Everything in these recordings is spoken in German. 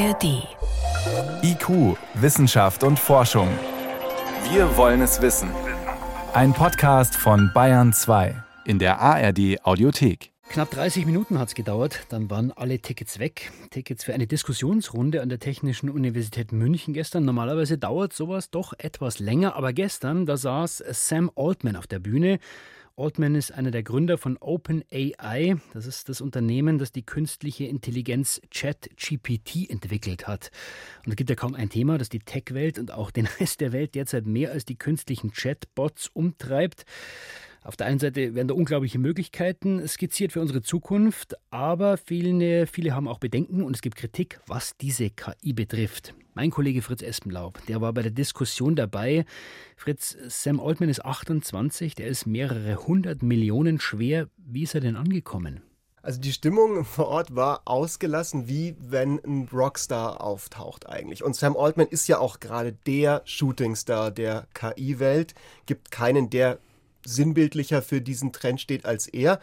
ARD. IQ, Wissenschaft und Forschung. Wir wollen es wissen. Ein Podcast von Bayern 2 in der ARD Audiothek. Knapp 30 Minuten hat es gedauert, dann waren alle Tickets weg. Tickets für eine Diskussionsrunde an der Technischen Universität München gestern. Normalerweise dauert sowas doch etwas länger, aber gestern, da saß Sam Altman auf der Bühne Altman ist einer der Gründer von OpenAI. Das ist das Unternehmen, das die künstliche Intelligenz ChatGPT entwickelt hat. Und es gibt ja kaum ein Thema, das die Tech-Welt und auch den Rest der Welt derzeit mehr als die künstlichen Chatbots umtreibt. Auf der einen Seite werden da unglaubliche Möglichkeiten skizziert für unsere Zukunft, aber viele, viele haben auch Bedenken und es gibt Kritik, was diese KI betrifft. Mein Kollege Fritz Espenlaub, der war bei der Diskussion dabei. Fritz, Sam Altman ist 28, der ist mehrere hundert Millionen schwer. Wie ist er denn angekommen? Also die Stimmung vor Ort war ausgelassen, wie wenn ein Rockstar auftaucht eigentlich. Und Sam Altman ist ja auch gerade der Shootingstar der KI-Welt. Gibt keinen, der sinnbildlicher für diesen Trend steht als er.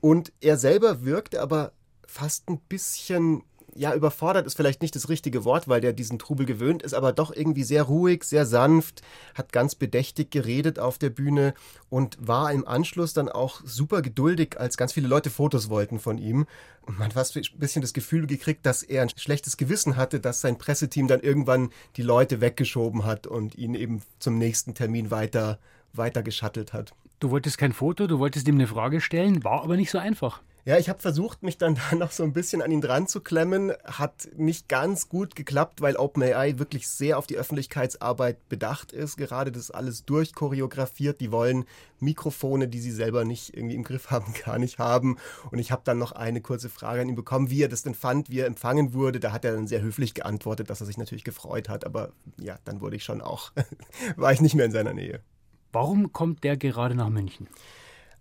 Und er selber wirkt aber fast ein bisschen ja, überfordert ist vielleicht nicht das richtige Wort, weil der diesen Trubel gewöhnt ist, aber doch irgendwie sehr ruhig, sehr sanft, hat ganz bedächtig geredet auf der Bühne und war im Anschluss dann auch super geduldig, als ganz viele Leute Fotos wollten von ihm. Man hat fast ein bisschen das Gefühl gekriegt, dass er ein schlechtes Gewissen hatte, dass sein Presseteam dann irgendwann die Leute weggeschoben hat und ihn eben zum nächsten Termin weiter weiter geschattelt hat. Du wolltest kein Foto, du wolltest ihm eine Frage stellen, war aber nicht so einfach. Ja, ich habe versucht, mich dann da noch so ein bisschen an ihn dran zu klemmen. Hat nicht ganz gut geklappt, weil OpenAI wirklich sehr auf die Öffentlichkeitsarbeit bedacht ist. Gerade das alles durchchoreografiert. Die wollen Mikrofone, die sie selber nicht irgendwie im Griff haben, gar nicht haben. Und ich habe dann noch eine kurze Frage an ihn bekommen, wie er das denn fand, wie er empfangen wurde. Da hat er dann sehr höflich geantwortet, dass er sich natürlich gefreut hat. Aber ja, dann wurde ich schon auch, war ich nicht mehr in seiner Nähe. Warum kommt der gerade nach München?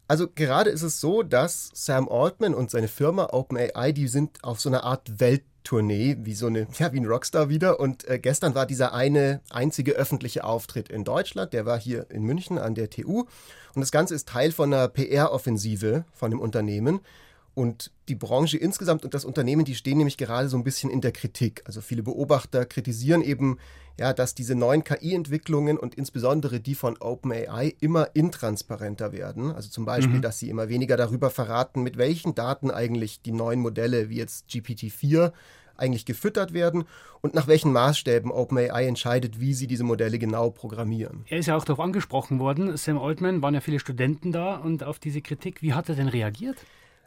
Also gerade ist es so, dass Sam Altman und seine Firma OpenAI, die sind auf so einer Art Welttournee, wie so eine, ja, wie ein Rockstar wieder. Und äh, gestern war dieser eine einzige öffentliche Auftritt in Deutschland. Der war hier in München an der TU. Und das Ganze ist Teil von einer PR-Offensive von dem Unternehmen. Und die Branche insgesamt und das Unternehmen, die stehen nämlich gerade so ein bisschen in der Kritik. Also viele Beobachter kritisieren eben, ja, dass diese neuen KI-Entwicklungen und insbesondere die von OpenAI immer intransparenter werden. Also zum Beispiel, mhm. dass sie immer weniger darüber verraten, mit welchen Daten eigentlich die neuen Modelle wie jetzt GPT-4 eigentlich gefüttert werden und nach welchen Maßstäben OpenAI entscheidet, wie sie diese Modelle genau programmieren. Er ist ja auch darauf angesprochen worden, Sam Altman, waren ja viele Studenten da und auf diese Kritik, wie hat er denn reagiert?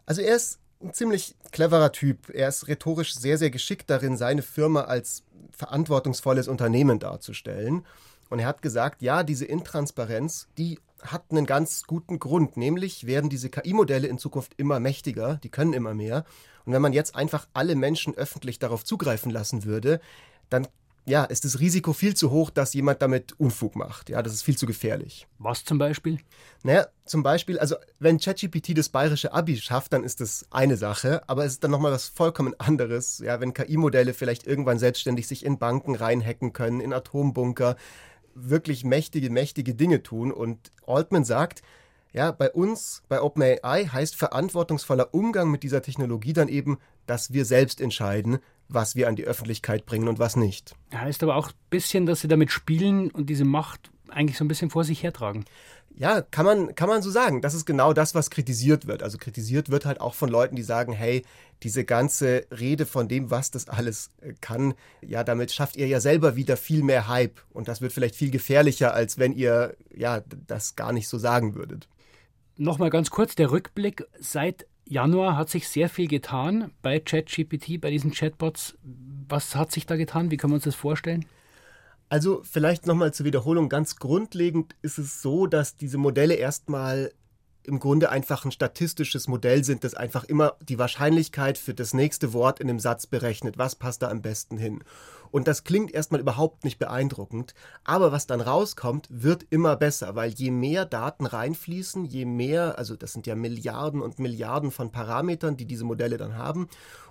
Also er ist ein ziemlich cleverer Typ. Er ist rhetorisch sehr, sehr geschickt darin, seine Firma als verantwortungsvolles Unternehmen darzustellen. Und er hat gesagt, ja, diese Intransparenz, die hat einen ganz guten Grund, nämlich werden diese KI-Modelle in Zukunft immer mächtiger, die können immer mehr. Und wenn man jetzt einfach alle Menschen öffentlich darauf zugreifen lassen würde, dann ja, ist das Risiko viel zu hoch, dass jemand damit Unfug macht. Ja, das ist viel zu gefährlich. Was zum Beispiel? Naja, zum Beispiel, also wenn ChatGPT das bayerische Abi schafft, dann ist das eine Sache, aber es ist dann nochmal was vollkommen anderes. Ja, wenn KI-Modelle vielleicht irgendwann selbstständig sich in Banken reinhacken können, in Atombunker, wirklich mächtige, mächtige Dinge tun. Und Altman sagt, ja, bei uns, bei OpenAI heißt verantwortungsvoller Umgang mit dieser Technologie dann eben, dass wir selbst entscheiden, was wir an die Öffentlichkeit bringen und was nicht. Heißt aber auch ein bisschen, dass sie damit spielen und diese Macht eigentlich so ein bisschen vor sich hertragen. Ja, kann man, kann man so sagen. Das ist genau das, was kritisiert wird. Also kritisiert wird halt auch von Leuten, die sagen, hey, diese ganze Rede von dem, was das alles äh, kann, ja, damit schafft ihr ja selber wieder viel mehr Hype. Und das wird vielleicht viel gefährlicher, als wenn ihr ja das gar nicht so sagen würdet. Nochmal ganz kurz der Rückblick. Seit Januar hat sich sehr viel getan bei ChatGPT, bei diesen Chatbots. Was hat sich da getan? Wie können wir uns das vorstellen? Also vielleicht nochmal zur Wiederholung. Ganz grundlegend ist es so, dass diese Modelle erstmal im Grunde einfach ein statistisches Modell sind, das einfach immer die Wahrscheinlichkeit für das nächste Wort in dem Satz berechnet. Was passt da am besten hin? Und das klingt erstmal überhaupt nicht beeindruckend, aber was dann rauskommt, wird immer besser, weil je mehr Daten reinfließen, je mehr, also das sind ja Milliarden und Milliarden von Parametern, die diese Modelle dann haben,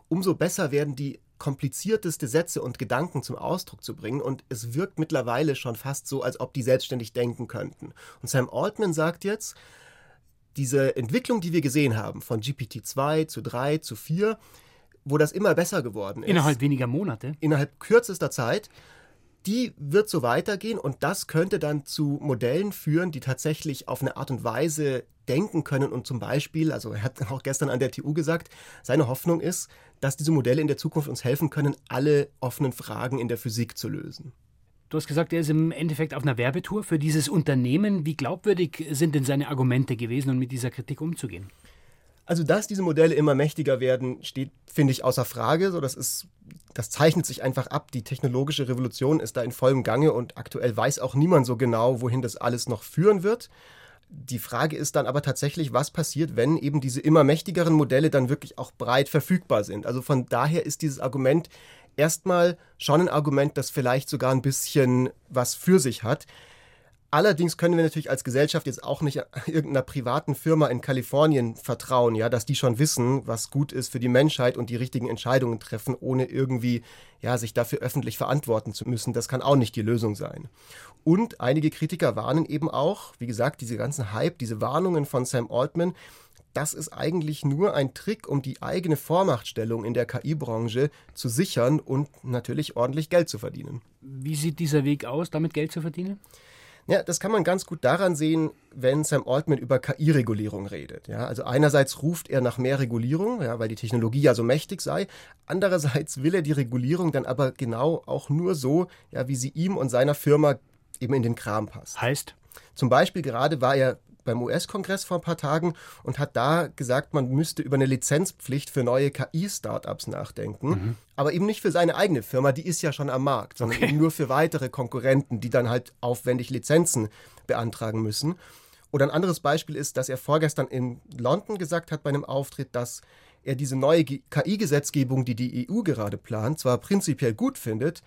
umso besser werden die komplizierteste Sätze und Gedanken zum Ausdruck zu bringen und es wirkt mittlerweile schon fast so, als ob die selbstständig denken könnten. Und Sam Altman sagt jetzt, diese Entwicklung, die wir gesehen haben, von GPT-2 zu 3 zu 4, wo das immer besser geworden ist. Innerhalb weniger Monate. Innerhalb kürzester Zeit die wird so weitergehen und das könnte dann zu Modellen führen, die tatsächlich auf eine Art und Weise denken können und zum Beispiel, also er hat auch gestern an der TU gesagt, seine Hoffnung ist, dass diese Modelle in der Zukunft uns helfen können, alle offenen Fragen in der Physik zu lösen. Du hast gesagt, er ist im Endeffekt auf einer Werbetour für dieses Unternehmen. Wie glaubwürdig sind denn seine Argumente gewesen, um mit dieser Kritik umzugehen? Also, dass diese Modelle immer mächtiger werden, steht, finde ich, außer Frage. So, das ist, das zeichnet sich einfach ab. Die technologische Revolution ist da in vollem Gange und aktuell weiß auch niemand so genau, wohin das alles noch führen wird. Die Frage ist dann aber tatsächlich, was passiert, wenn eben diese immer mächtigeren Modelle dann wirklich auch breit verfügbar sind. Also von daher ist dieses Argument erstmal schon ein Argument, das vielleicht sogar ein bisschen was für sich hat. Allerdings können wir natürlich als Gesellschaft jetzt auch nicht irgendeiner privaten Firma in Kalifornien vertrauen, ja, dass die schon wissen, was gut ist für die Menschheit und die richtigen Entscheidungen treffen, ohne irgendwie ja, sich dafür öffentlich verantworten zu müssen. Das kann auch nicht die Lösung sein. Und einige Kritiker warnen eben auch, wie gesagt, diese ganzen Hype, diese Warnungen von Sam Altman, das ist eigentlich nur ein Trick, um die eigene Vormachtstellung in der KI-Branche zu sichern und natürlich ordentlich Geld zu verdienen. Wie sieht dieser Weg aus, damit Geld zu verdienen? Ja, das kann man ganz gut daran sehen, wenn Sam Altman über KI-Regulierung redet. Ja, also einerseits ruft er nach mehr Regulierung, ja, weil die Technologie ja so mächtig sei. Andererseits will er die Regulierung dann aber genau auch nur so, ja, wie sie ihm und seiner Firma eben in den Kram passt. Heißt? Zum Beispiel gerade war er beim US-Kongress vor ein paar Tagen und hat da gesagt, man müsste über eine Lizenzpflicht für neue KI-Startups nachdenken. Mhm. Aber eben nicht für seine eigene Firma, die ist ja schon am Markt, sondern okay. nur für weitere Konkurrenten, die dann halt aufwendig Lizenzen beantragen müssen. Oder ein anderes Beispiel ist, dass er vorgestern in London gesagt hat bei einem Auftritt, dass er diese neue KI-Gesetzgebung, die die EU gerade plant, zwar prinzipiell gut findet,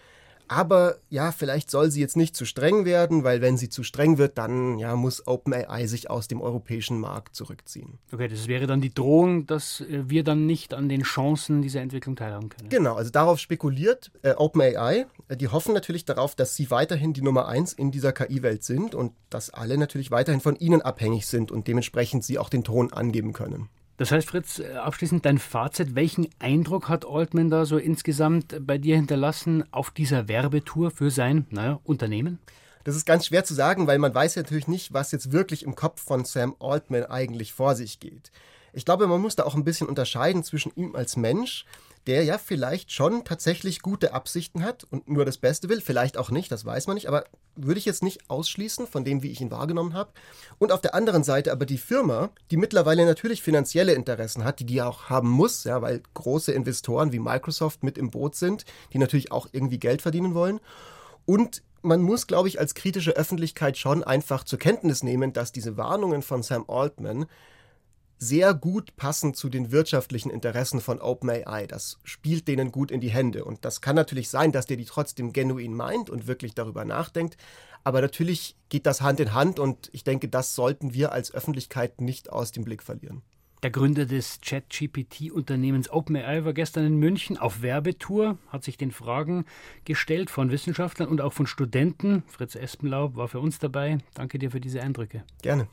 aber ja, vielleicht soll sie jetzt nicht zu streng werden, weil wenn sie zu streng wird, dann ja, muss OpenAI sich aus dem europäischen Markt zurückziehen. Okay, das wäre dann die Drohung, dass äh, wir dann nicht an den Chancen dieser Entwicklung teilhaben können. Genau, also darauf spekuliert äh, OpenAI. Äh, die hoffen natürlich darauf, dass sie weiterhin die Nummer eins in dieser KI-Welt sind und dass alle natürlich weiterhin von ihnen abhängig sind und dementsprechend sie auch den Ton angeben können. Das heißt, Fritz, äh, abschließend dein Fazit. Welchen Eindruck hat Altman da so insgesamt bei dir hinterlassen auf dieser Werbetour für sein naja, Unternehmen? Das ist ganz schwer zu sagen, weil man weiß natürlich nicht, was jetzt wirklich im Kopf von Sam Altman eigentlich vor sich geht. Ich glaube, man muss da auch ein bisschen unterscheiden zwischen ihm als Mensch, der ja vielleicht schon tatsächlich gute Absichten hat und nur das Beste will, vielleicht auch nicht, das weiß man nicht, aber würde ich jetzt nicht ausschließen von dem, wie ich ihn wahrgenommen habe. Und auf der anderen Seite aber die Firma, die mittlerweile natürlich finanzielle Interessen hat, die die auch haben muss, ja, weil große Investoren wie Microsoft mit im Boot sind, die natürlich auch irgendwie Geld verdienen wollen. Und man muss, glaube ich, als kritische Öffentlichkeit schon einfach zur Kenntnis nehmen, dass diese Warnungen von Sam Altman sehr gut passen zu den wirtschaftlichen Interessen von OpenAI. Das spielt denen gut in die Hände. Und das kann natürlich sein, dass der die trotzdem genuin meint und wirklich darüber nachdenkt. Aber natürlich geht das Hand in Hand und ich denke, das sollten wir als Öffentlichkeit nicht aus dem Blick verlieren. Der Gründer des Chat-GPT-Unternehmens OpenAI war gestern in München auf Werbetour, hat sich den Fragen gestellt von Wissenschaftlern und auch von Studenten. Fritz Espenlaub war für uns dabei. Danke dir für diese Eindrücke. Gerne.